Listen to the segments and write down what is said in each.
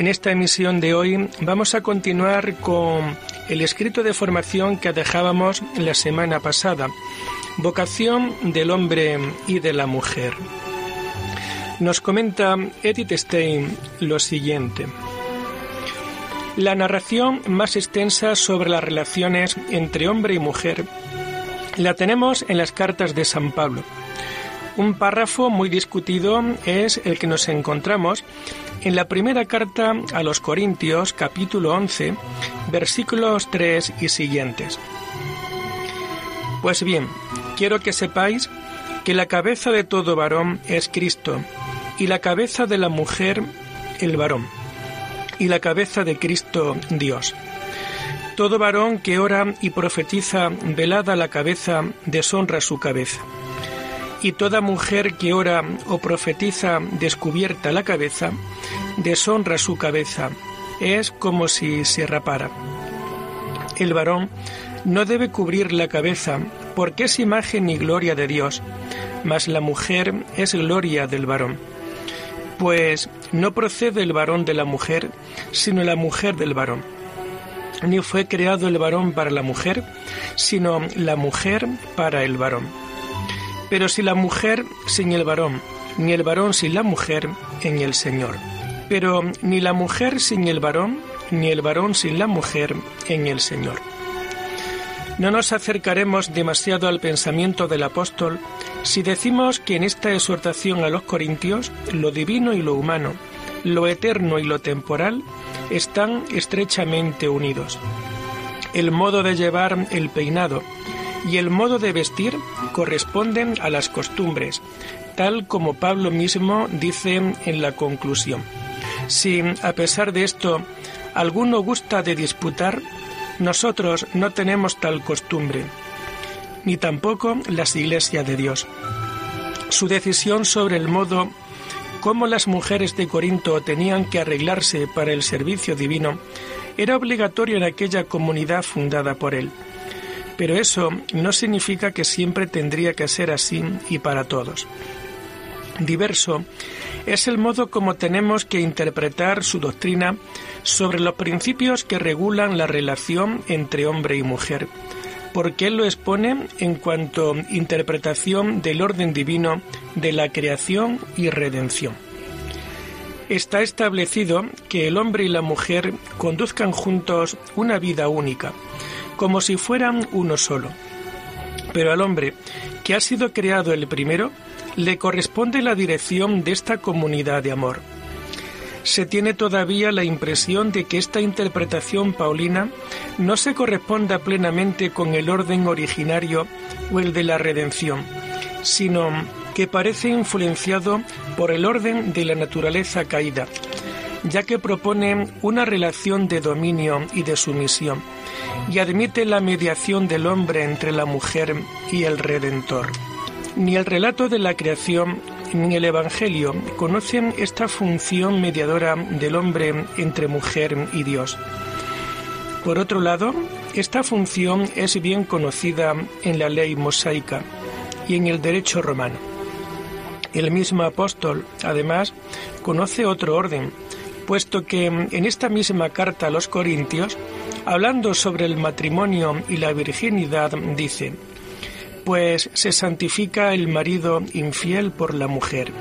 En esta emisión de hoy vamos a continuar con el escrito de formación que dejábamos la semana pasada, Vocación del hombre y de la mujer. Nos comenta Edith Stein lo siguiente. La narración más extensa sobre las relaciones entre hombre y mujer la tenemos en las cartas de San Pablo. Un párrafo muy discutido es el que nos encontramos en la primera carta a los Corintios, capítulo 11, versículos 3 y siguientes. Pues bien, quiero que sepáis que la cabeza de todo varón es Cristo, y la cabeza de la mujer el varón, y la cabeza de Cristo Dios. Todo varón que ora y profetiza velada la cabeza deshonra su cabeza y toda mujer que ora o profetiza descubierta la cabeza, deshonra su cabeza, es como si se rapara. El varón no debe cubrir la cabeza, porque es imagen y gloria de Dios, mas la mujer es gloria del varón. Pues no procede el varón de la mujer, sino la mujer del varón. Ni fue creado el varón para la mujer, sino la mujer para el varón. Pero si la mujer sin el varón, ni el varón sin la mujer en el Señor. Pero ni la mujer sin el varón, ni el varón sin la mujer en el Señor. No nos acercaremos demasiado al pensamiento del apóstol si decimos que en esta exhortación a los corintios lo divino y lo humano, lo eterno y lo temporal están estrechamente unidos. El modo de llevar el peinado, y el modo de vestir corresponden a las costumbres, tal como Pablo mismo dice en la conclusión. Si, a pesar de esto, alguno gusta de disputar, nosotros no tenemos tal costumbre, ni tampoco las iglesias de Dios. Su decisión sobre el modo cómo las mujeres de Corinto tenían que arreglarse para el servicio divino era obligatorio en aquella comunidad fundada por él. Pero eso no significa que siempre tendría que ser así y para todos. Diverso es el modo como tenemos que interpretar su doctrina sobre los principios que regulan la relación entre hombre y mujer, porque él lo expone en cuanto interpretación del orden divino de la creación y redención. Está establecido que el hombre y la mujer conduzcan juntos una vida única, como si fueran uno solo. Pero al hombre, que ha sido creado el primero, le corresponde la dirección de esta comunidad de amor. Se tiene todavía la impresión de que esta interpretación paulina no se corresponda plenamente con el orden originario o el de la redención, sino que parece influenciado por el orden de la naturaleza caída, ya que propone una relación de dominio y de sumisión y admite la mediación del hombre entre la mujer y el Redentor. Ni el relato de la creación ni el Evangelio conocen esta función mediadora del hombre entre mujer y Dios. Por otro lado, esta función es bien conocida en la ley mosaica y en el derecho romano. El mismo apóstol, además, conoce otro orden, puesto que en esta misma carta a los Corintios hablando sobre el matrimonio y la virginidad, dice, pues se santifica el marido infiel por la mujer.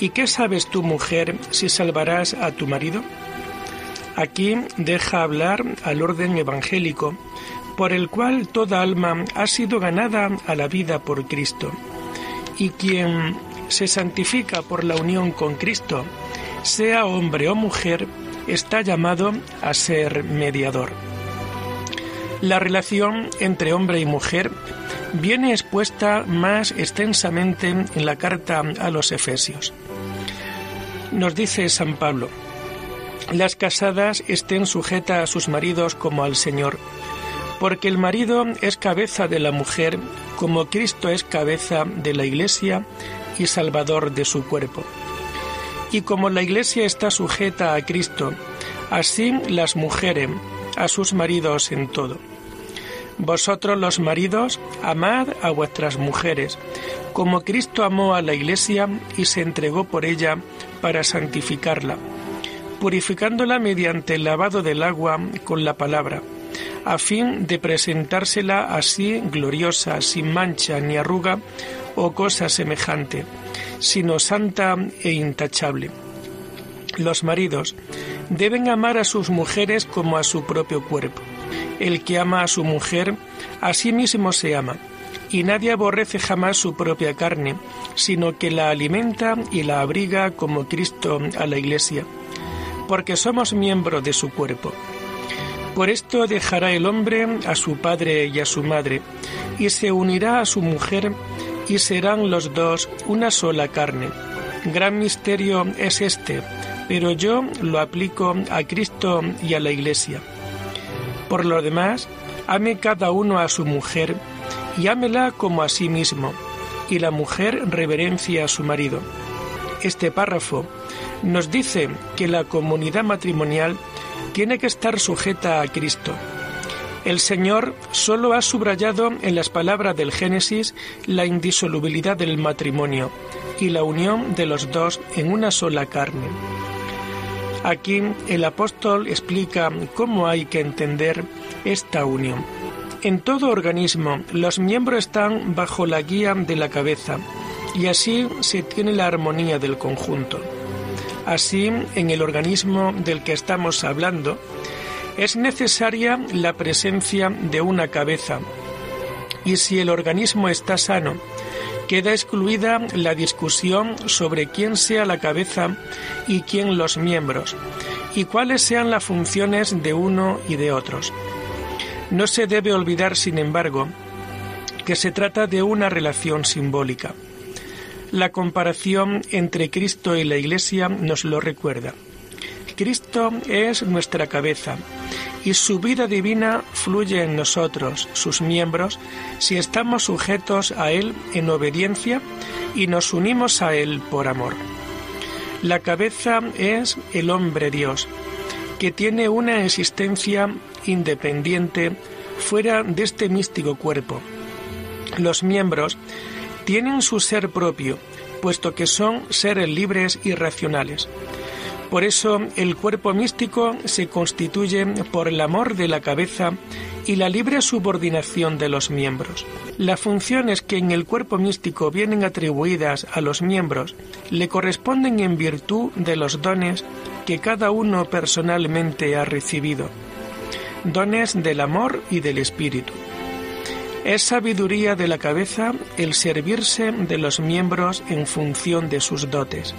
¿Y qué sabes tú, mujer, si salvarás a tu marido? Aquí deja hablar al orden evangélico, por el cual toda alma ha sido ganada a la vida por Cristo. Y quien se santifica por la unión con Cristo, sea hombre o mujer, está llamado a ser mediador. La relación entre hombre y mujer viene expuesta más extensamente en la carta a los Efesios. Nos dice San Pablo, las casadas estén sujetas a sus maridos como al Señor, porque el marido es cabeza de la mujer, como Cristo es cabeza de la Iglesia y Salvador de su cuerpo. Y como la Iglesia está sujeta a Cristo, así las mujeres a sus maridos en todo. Vosotros los maridos, amad a vuestras mujeres, como Cristo amó a la Iglesia y se entregó por ella para santificarla, purificándola mediante el lavado del agua con la palabra, a fin de presentársela así gloriosa, sin mancha ni arruga o cosa semejante, sino santa e intachable. Los maridos deben amar a sus mujeres como a su propio cuerpo. El que ama a su mujer, a sí mismo se ama, y nadie aborrece jamás su propia carne, sino que la alimenta y la abriga como Cristo a la Iglesia, porque somos miembros de su cuerpo. Por esto dejará el hombre a su padre y a su madre, y se unirá a su mujer, y serán los dos una sola carne. Gran misterio es este, pero yo lo aplico a Cristo y a la Iglesia. Por lo demás, ame cada uno a su mujer y ámela como a sí mismo, y la mujer reverencia a su marido. Este párrafo nos dice que la comunidad matrimonial tiene que estar sujeta a Cristo. El Señor solo ha subrayado en las palabras del Génesis la indisolubilidad del matrimonio y la unión de los dos en una sola carne. Aquí el apóstol explica cómo hay que entender esta unión. En todo organismo los miembros están bajo la guía de la cabeza y así se tiene la armonía del conjunto. Así, en el organismo del que estamos hablando, es necesaria la presencia de una cabeza y si el organismo está sano, queda excluida la discusión sobre quién sea la cabeza y quién los miembros, y cuáles sean las funciones de uno y de otros. No se debe olvidar, sin embargo, que se trata de una relación simbólica. La comparación entre Cristo y la Iglesia nos lo recuerda. Cristo es nuestra cabeza y su vida divina fluye en nosotros, sus miembros, si estamos sujetos a Él en obediencia y nos unimos a Él por amor. La cabeza es el hombre Dios, que tiene una existencia independiente fuera de este místico cuerpo. Los miembros tienen su ser propio, puesto que son seres libres y racionales. Por eso el cuerpo místico se constituye por el amor de la cabeza y la libre subordinación de los miembros. Las funciones que en el cuerpo místico vienen atribuidas a los miembros le corresponden en virtud de los dones que cada uno personalmente ha recibido, dones del amor y del espíritu. Es sabiduría de la cabeza el servirse de los miembros en función de sus dotes.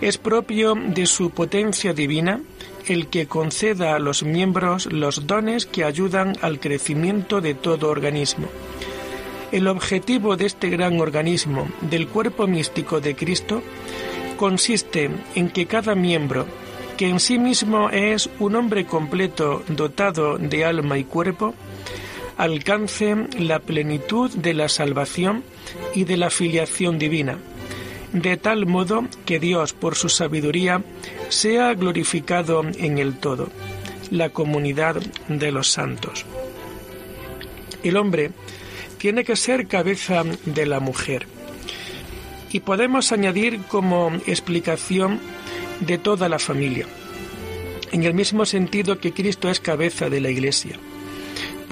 Es propio de su potencia divina el que conceda a los miembros los dones que ayudan al crecimiento de todo organismo. El objetivo de este gran organismo, del cuerpo místico de Cristo, consiste en que cada miembro, que en sí mismo es un hombre completo dotado de alma y cuerpo, alcance la plenitud de la salvación y de la filiación divina de tal modo que Dios, por su sabiduría, sea glorificado en el todo, la comunidad de los santos. El hombre tiene que ser cabeza de la mujer. Y podemos añadir como explicación de toda la familia, en el mismo sentido que Cristo es cabeza de la Iglesia.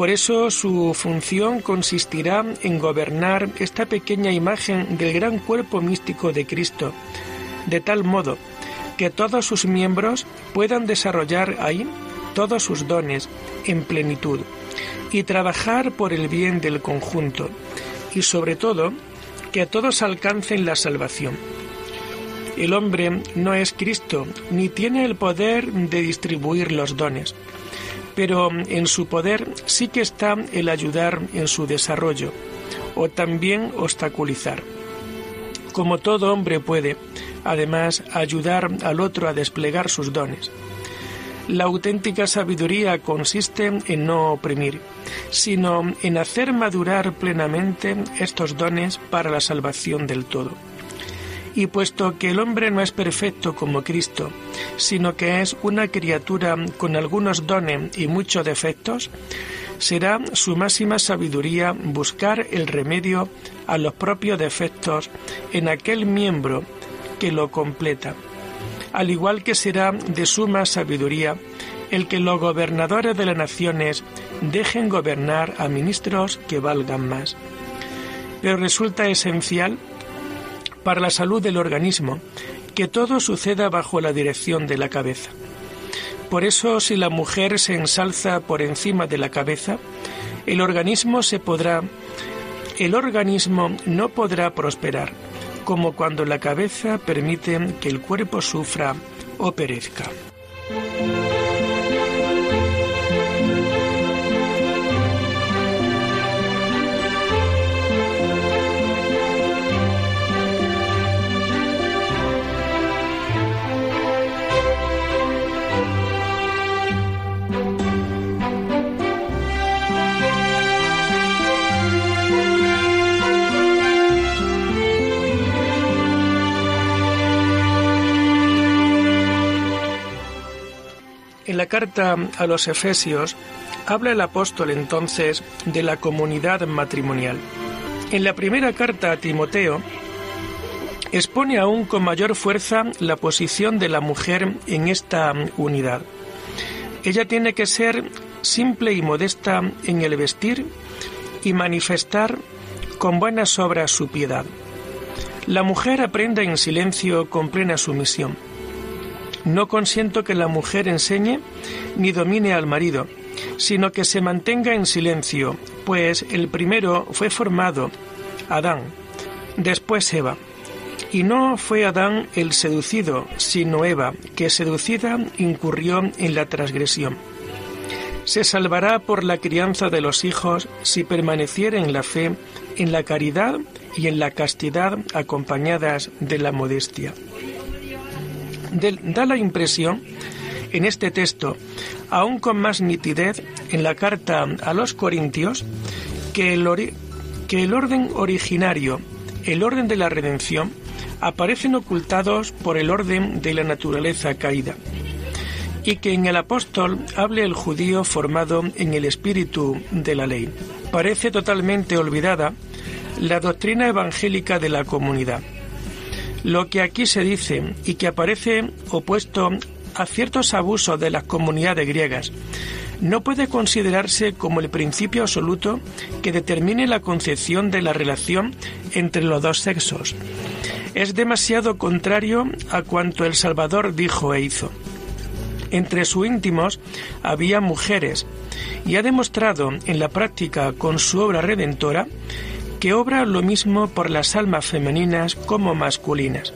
Por eso su función consistirá en gobernar esta pequeña imagen del gran cuerpo místico de Cristo, de tal modo que todos sus miembros puedan desarrollar ahí todos sus dones en plenitud y trabajar por el bien del conjunto y sobre todo que todos alcancen la salvación. El hombre no es Cristo ni tiene el poder de distribuir los dones pero en su poder sí que está el ayudar en su desarrollo o también obstaculizar. Como todo hombre puede, además, ayudar al otro a desplegar sus dones. La auténtica sabiduría consiste en no oprimir, sino en hacer madurar plenamente estos dones para la salvación del todo. Y puesto que el hombre no es perfecto como Cristo, sino que es una criatura con algunos dones y muchos defectos, será su máxima sabiduría buscar el remedio a los propios defectos en aquel miembro que lo completa, al igual que será de suma sabiduría el que los gobernadores de las naciones dejen gobernar a ministros que valgan más. Pero resulta esencial para la salud del organismo que todo suceda bajo la dirección de la cabeza. Por eso, si la mujer se ensalza por encima de la cabeza, el organismo se podrá el organismo no podrá prosperar, como cuando la cabeza permite que el cuerpo sufra o perezca. Carta a los Efesios habla el apóstol entonces de la comunidad matrimonial. En la primera carta a Timoteo expone aún con mayor fuerza la posición de la mujer en esta unidad. Ella tiene que ser simple y modesta en el vestir y manifestar con buenas obras su piedad. La mujer aprenda en silencio con plena sumisión no consiento que la mujer enseñe ni domine al marido, sino que se mantenga en silencio, pues el primero fue formado, Adán, después Eva. Y no fue Adán el seducido, sino Eva, que seducida incurrió en la transgresión. Se salvará por la crianza de los hijos si permaneciera en la fe, en la caridad y en la castidad acompañadas de la modestia da la impresión en este texto, aún con más nitidez en la carta a los Corintios, que el, que el orden originario, el orden de la redención, aparecen ocultados por el orden de la naturaleza caída, y que en el apóstol hable el judío formado en el espíritu de la ley. Parece totalmente olvidada la doctrina evangélica de la comunidad lo que aquí se dice y que aparece opuesto a ciertos abusos de las comunidades griegas no puede considerarse como el principio absoluto que determine la concepción de la relación entre los dos sexos. Es demasiado contrario a cuanto el Salvador dijo e hizo. Entre sus íntimos había mujeres y ha demostrado en la práctica con su obra redentora que obra lo mismo por las almas femeninas como masculinas.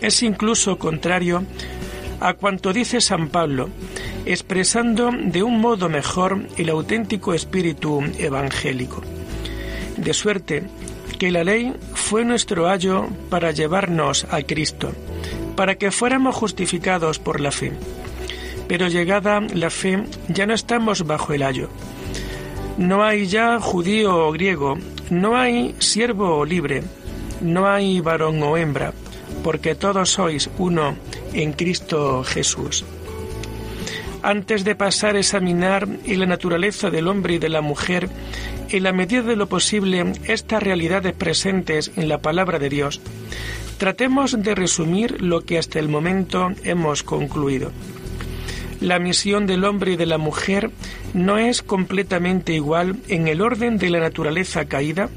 Es incluso contrario a cuanto dice San Pablo, expresando de un modo mejor el auténtico espíritu evangélico. De suerte que la ley fue nuestro ayo para llevarnos a Cristo, para que fuéramos justificados por la fe. Pero llegada la fe ya no estamos bajo el ayo no hay ya judío o griego, no hay siervo o libre, no hay varón o hembra, porque todos sois uno en Cristo Jesús. Antes de pasar a examinar la naturaleza del hombre y de la mujer, en la medida de lo posible estas realidades presentes en la palabra de Dios, tratemos de resumir lo que hasta el momento hemos concluido la misión del hombre y de la mujer no es completamente igual en el orden de la naturaleza caída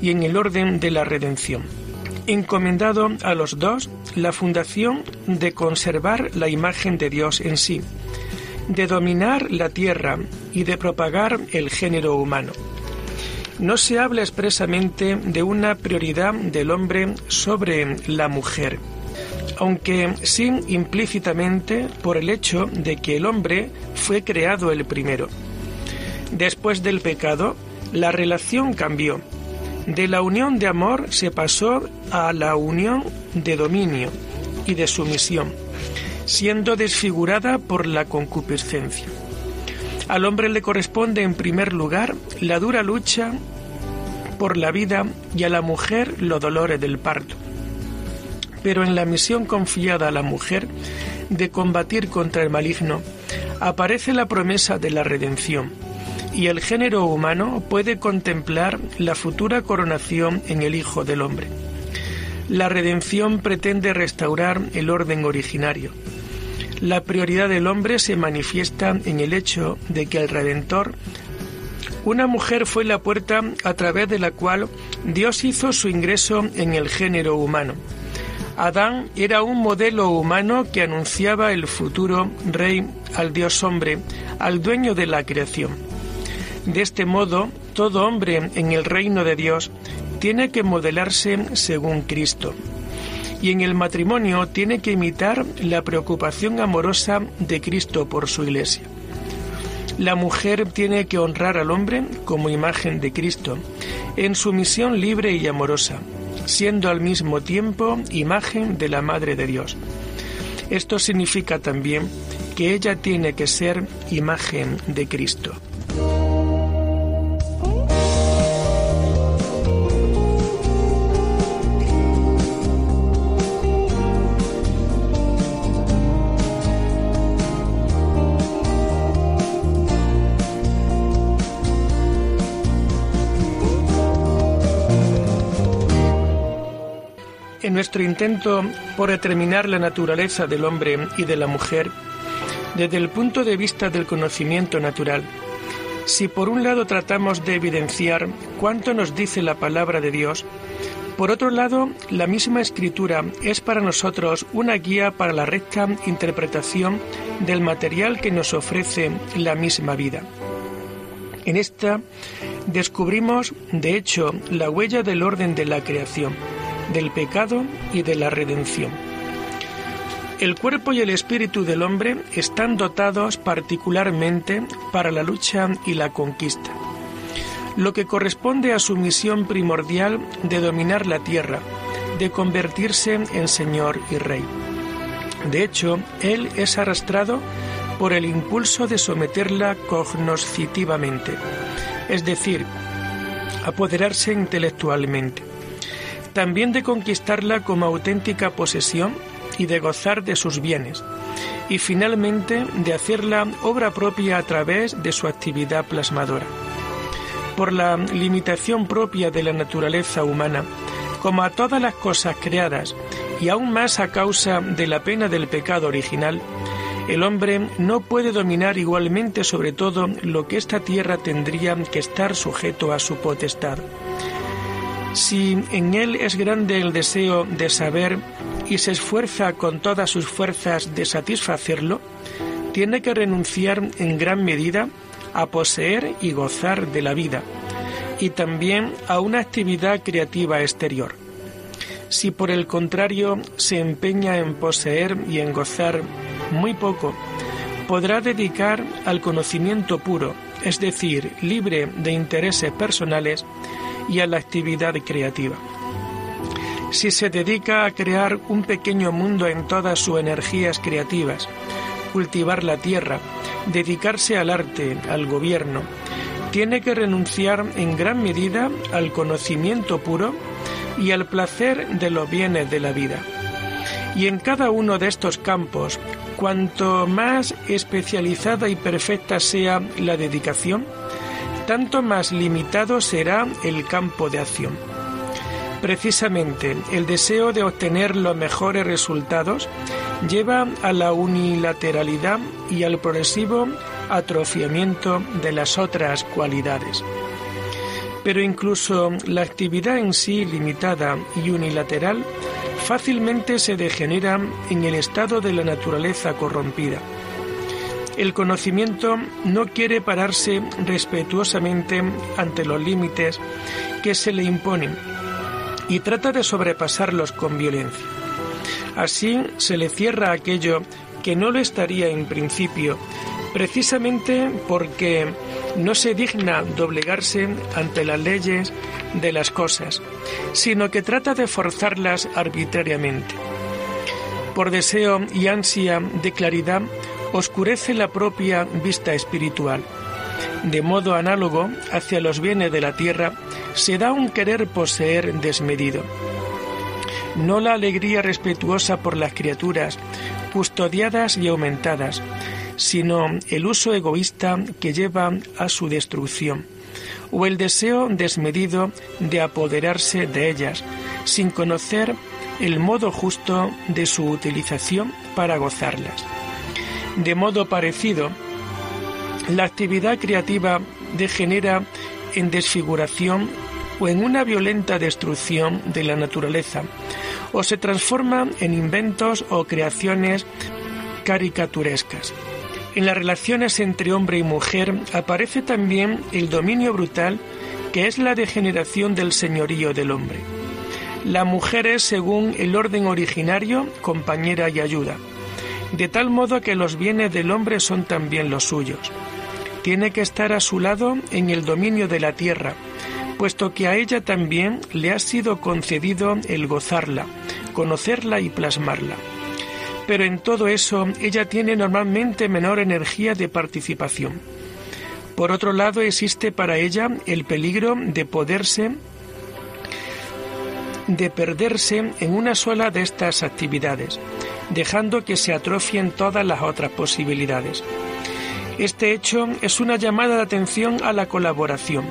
y en el orden de la redención. Encomendado a los dos la fundación de conservar la imagen de Dios en sí, de dominar la tierra y de propagar el género humano. No se habla expresamente de una prioridad del hombre sobre la mujer aunque sí implícitamente por el hecho de que el hombre fue creado el primero. Después del pecado, la relación cambió. De la unión de amor se pasó a la unión de dominio y de sumisión. siendo desfigurada por la concupiscencia. Al hombre le corresponde en primer lugar la dura lucha por la vida y a la mujer los dolores del parto. Pero en la misión confiada a la mujer de combatir contra el maligno, aparece la promesa de la redención, y el género humano puede contemplar la futura coronación en el Hijo del Hombre. La redención pretende restaurar el orden originario. La prioridad del hombre se manifiesta en el hecho de que el Redentor una mujer fue la puerta a través de la cual Dios hizo su ingreso en el género humano. Adán era un modelo humano que anunciaba el futuro rey al Dios hombre, al dueño de la creación. De este modo, todo hombre en el reino de Dios tiene que modelarse según Cristo. Y en el matrimonio tiene que imitar la preocupación amorosa de Cristo por su iglesia. La mujer tiene que honrar al hombre como imagen de Cristo, en su misión libre y amorosa, siendo al mismo tiempo imagen de la Madre de Dios. Esto significa también que ella tiene que ser imagen de Cristo. Nuestro intento por determinar la naturaleza del hombre y de la mujer, desde el punto de vista del conocimiento natural, si por un lado tratamos de evidenciar cuánto nos dice la palabra de Dios, por otro lado, la misma escritura es para nosotros una guía para la recta interpretación del material que nos ofrece la misma vida. En esta descubrimos, de hecho, la huella del orden de la creación del pecado y de la redención. El cuerpo y el espíritu del hombre están dotados particularmente para la lucha y la conquista, lo que corresponde a su misión primordial de dominar la tierra, de convertirse en Señor y Rey. De hecho, él es arrastrado por el impulso de someterla cognoscitivamente, es decir, apoderarse intelectualmente también de conquistarla como auténtica posesión y de gozar de sus bienes, y finalmente de hacerla obra propia a través de su actividad plasmadora. Por la limitación propia de la naturaleza humana, como a todas las cosas creadas, y aún más a causa de la pena del pecado original, el hombre no puede dominar igualmente sobre todo lo que esta tierra tendría que estar sujeto a su potestad. Si en él es grande el deseo de saber y se esfuerza con todas sus fuerzas de satisfacerlo, tiene que renunciar en gran medida a poseer y gozar de la vida, y también a una actividad creativa exterior. Si por el contrario se empeña en poseer y en gozar muy poco, podrá dedicar al conocimiento puro, es decir, libre de intereses personales, y a la actividad creativa. Si se dedica a crear un pequeño mundo en todas sus energías creativas, cultivar la tierra, dedicarse al arte, al gobierno, tiene que renunciar en gran medida al conocimiento puro y al placer de los bienes de la vida. Y en cada uno de estos campos, cuanto más especializada y perfecta sea la dedicación, tanto más limitado será el campo de acción. Precisamente el deseo de obtener los mejores resultados lleva a la unilateralidad y al progresivo atrofiamiento de las otras cualidades. Pero incluso la actividad en sí limitada y unilateral fácilmente se degenera en el estado de la naturaleza corrompida el conocimiento no quiere pararse respetuosamente ante los límites que se le imponen y trata de sobrepasarlos con violencia. Así se le cierra aquello que no lo estaría en principio, precisamente porque no se digna doblegarse ante las leyes de las cosas, sino que trata de forzarlas arbitrariamente. por deseo y ansia de claridad, oscurece la propia vista espiritual. De modo análogo hacia los bienes de la tierra, se da un querer poseer desmedido. No la alegría respetuosa por las criaturas, custodiadas y aumentadas, sino el uso egoísta que lleva a su destrucción, o el deseo desmedido de apoderarse de ellas, sin conocer el modo justo de su utilización para gozarlas. De modo parecido, la actividad creativa degenera en desfiguración o en una violenta destrucción de la naturaleza, o se transforma en inventos o creaciones caricaturescas. En las relaciones entre hombre y mujer aparece también el dominio brutal que es la degeneración del señorío del hombre. La mujer es, según el orden originario, compañera y ayuda, de tal modo que los bienes del hombre son también los suyos. Tiene que estar a su lado en el dominio de la tierra, puesto que a ella también le ha sido concedido el gozarla, conocerla y plasmarla. Pero en todo eso ella tiene normalmente menor energía de participación. Por otro lado, existe para ella el peligro de poderse de perderse en una sola de estas actividades, dejando que se atrofien todas las otras posibilidades. Este hecho es una llamada de atención a la colaboración.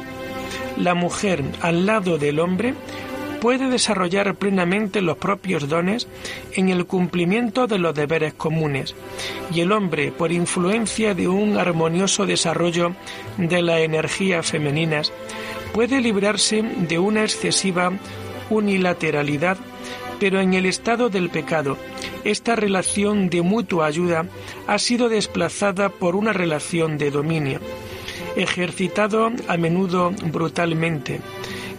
La mujer al lado del hombre puede desarrollar plenamente los propios dones en el cumplimiento de los deberes comunes y el hombre, por influencia de un armonioso desarrollo de las energías femeninas, puede librarse de una excesiva unilateralidad, pero en el estado del pecado, esta relación de mutua ayuda ha sido desplazada por una relación de dominio, ejercitado a menudo brutalmente,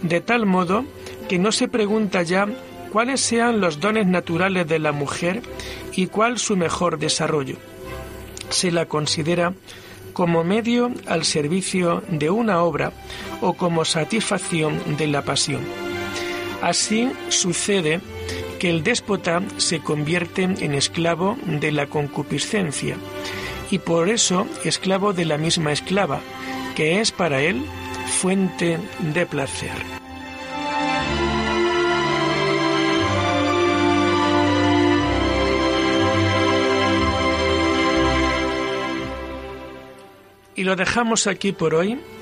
de tal modo que no se pregunta ya cuáles sean los dones naturales de la mujer y cuál su mejor desarrollo. Se la considera como medio al servicio de una obra o como satisfacción de la pasión. Así sucede que el déspota se convierte en esclavo de la concupiscencia y por eso esclavo de la misma esclava, que es para él fuente de placer. Y lo dejamos aquí por hoy,